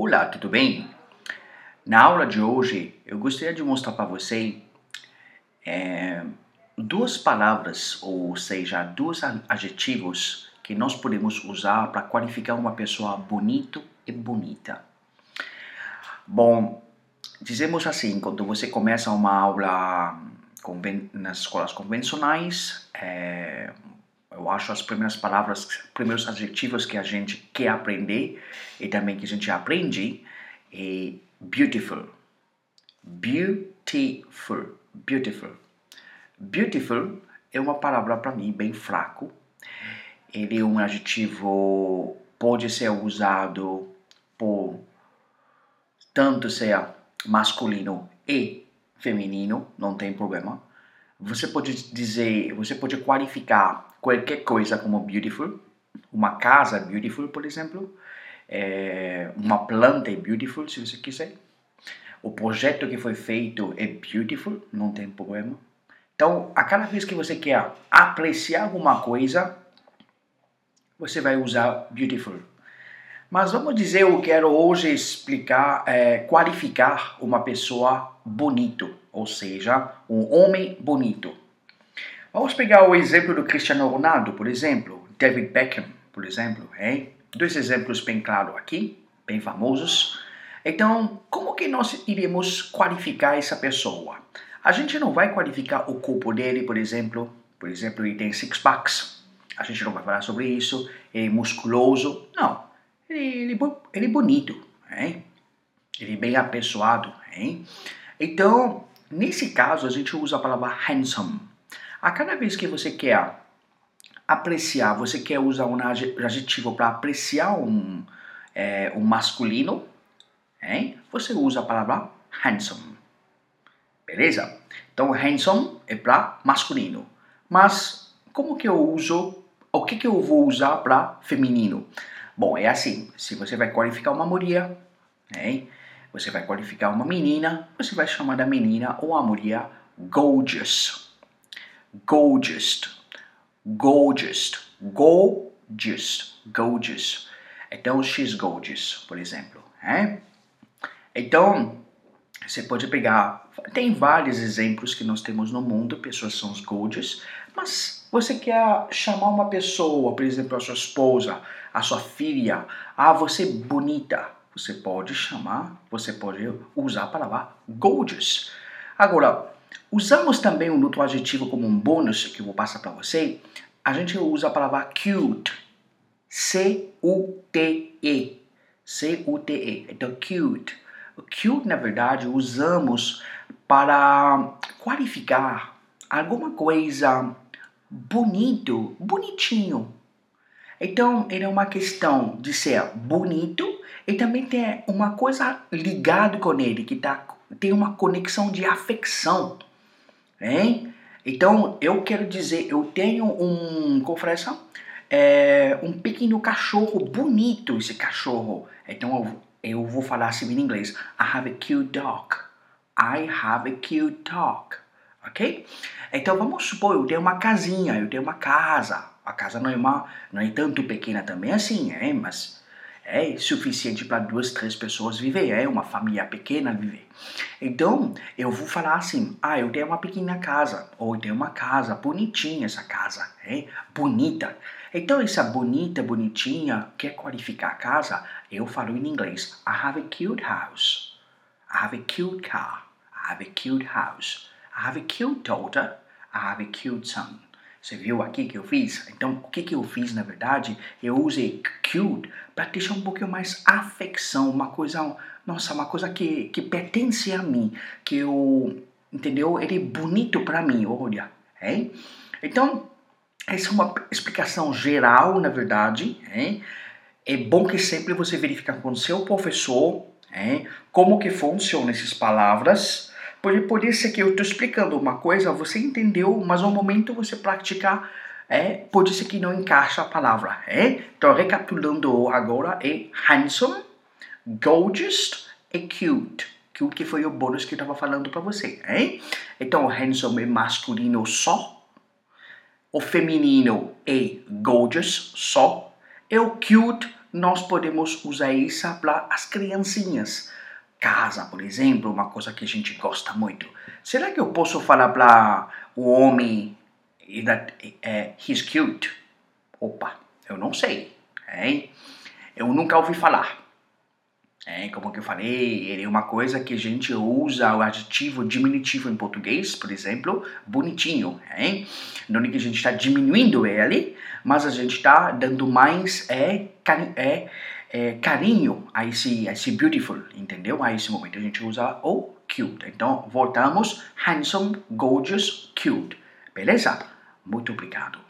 Olá, tudo bem? Na aula de hoje eu gostaria de mostrar para você é, duas palavras, ou seja, dois adjetivos que nós podemos usar para qualificar uma pessoa bonito e bonita. Bom, dizemos assim, quando você começa uma aula nas escolas convencionais, é, eu acho as primeiras palavras, primeiros adjetivos que a gente quer aprender e também que a gente aprende é beautiful. Beautiful. Beautiful. Beautiful é uma palavra para mim bem fraco. Ele é um adjetivo pode ser usado por tanto ser masculino e feminino, não tem problema. Você pode dizer, você pode qualificar qualquer coisa como beautiful, uma casa beautiful, por exemplo, é, uma planta é beautiful, se você quiser. O projeto que foi feito é beautiful, não tem problema. Então, a cada vez que você quer apreciar alguma coisa, você vai usar beautiful. Mas vamos dizer, eu quero hoje explicar, é, qualificar uma pessoa bonito, ou seja, um homem bonito. Vamos pegar o exemplo do Cristiano Ronaldo, por exemplo, David Beckham, por exemplo, hein? Dois exemplos bem claros aqui, bem famosos. Então, como que nós iremos qualificar essa pessoa? A gente não vai qualificar o corpo dele, por exemplo. Por exemplo, ele tem six packs. A gente não vai falar sobre isso. Ele é musculoso. Não. Ele, ele, ele é bonito, hein? Ele é bem apessoado, hein? Então, nesse caso, a gente usa a palavra handsome. A cada vez que você quer apreciar, você quer usar um adjetivo para apreciar um, é, um masculino, hein? você usa a palavra handsome. Beleza? Então, handsome é para masculino. Mas, como que eu uso, o que, que eu vou usar para feminino? Bom, é assim, se você vai qualificar uma mulher, hein? você vai qualificar uma menina, você vai chamar da menina ou a mulher gorgeous gorgeous, gorgeous, gorgeous, gorgeous. Então, she's gorgeous, por exemplo. É? Então, você pode pegar. Tem vários exemplos que nós temos no mundo, pessoas são gorgeous, mas você quer chamar uma pessoa, por exemplo, a sua esposa, a sua filha, ah, você bonita. Você pode chamar, você pode usar a palavra gorgeous. Agora, Usamos também um outro adjetivo como um bônus que eu vou passar para você. A gente usa a palavra cute. C-U-T-E. C-U-T-E. Então, cute. O cute, na verdade, usamos para qualificar alguma coisa bonito, bonitinho. Então, ele é uma questão de ser bonito e também tem uma coisa ligada com ele, que tá, tem uma conexão de afecção. Hein? Então, eu quero dizer, eu tenho um, isso? É, um pequeno cachorro bonito, esse cachorro. Então, eu, eu vou falar assim em inglês. I have a cute dog. I have a cute dog. Ok? Então, vamos supor, eu tenho uma casinha, eu tenho uma casa. A casa não é, uma, não é tanto pequena também assim, é, mas é suficiente para duas, três pessoas viver, é uma família pequena viver. Então, eu vou falar assim: ah, eu tenho uma pequena casa, ou eu tenho uma casa bonitinha, essa casa, é bonita. Então, essa bonita, bonitinha, quer qualificar a casa? Eu falo em inglês: I have a cute house. I have a cute car. I have a cute house. I have a cute daughter. I have a cute son. Você viu aqui que eu fiz? Então, o que, que eu fiz na verdade? Eu usei cute para deixar um pouquinho mais afecção, uma coisa, nossa, uma coisa que, que pertence a mim, que eu, entendeu? Ele é bonito para mim, olha, hein? Então, essa é uma explicação geral, na verdade, hein? É bom que sempre você verifique com o seu professor, hein? Como que funcionam essas palavras, Pode, pode ser que eu estou explicando uma coisa, você entendeu, mas no momento você praticar, é, pode ser que não encaixa a palavra. É? Então, recapitulando agora, é handsome, gorgeous e cute. Cute que foi o bônus que eu estava falando para você. É? Então, handsome é masculino só, o feminino é gorgeous só, e o cute nós podemos usar isso para as criancinhas. Casa, por exemplo, uma coisa que a gente gosta muito. Será que eu posso falar para o homem that uh, he's cute? Opa, eu não sei. Hein? Eu nunca ouvi falar. É, como que eu falei, ele é uma coisa que a gente usa o adjetivo diminutivo em português, por exemplo, bonitinho. Hein? Não é que a gente está diminuindo ele, mas a gente está dando mais é, é, é, carinho a esse, a esse beautiful, entendeu? A esse momento a gente usa o cute. Então, voltamos, handsome, gorgeous, cute. Beleza? Muito obrigado.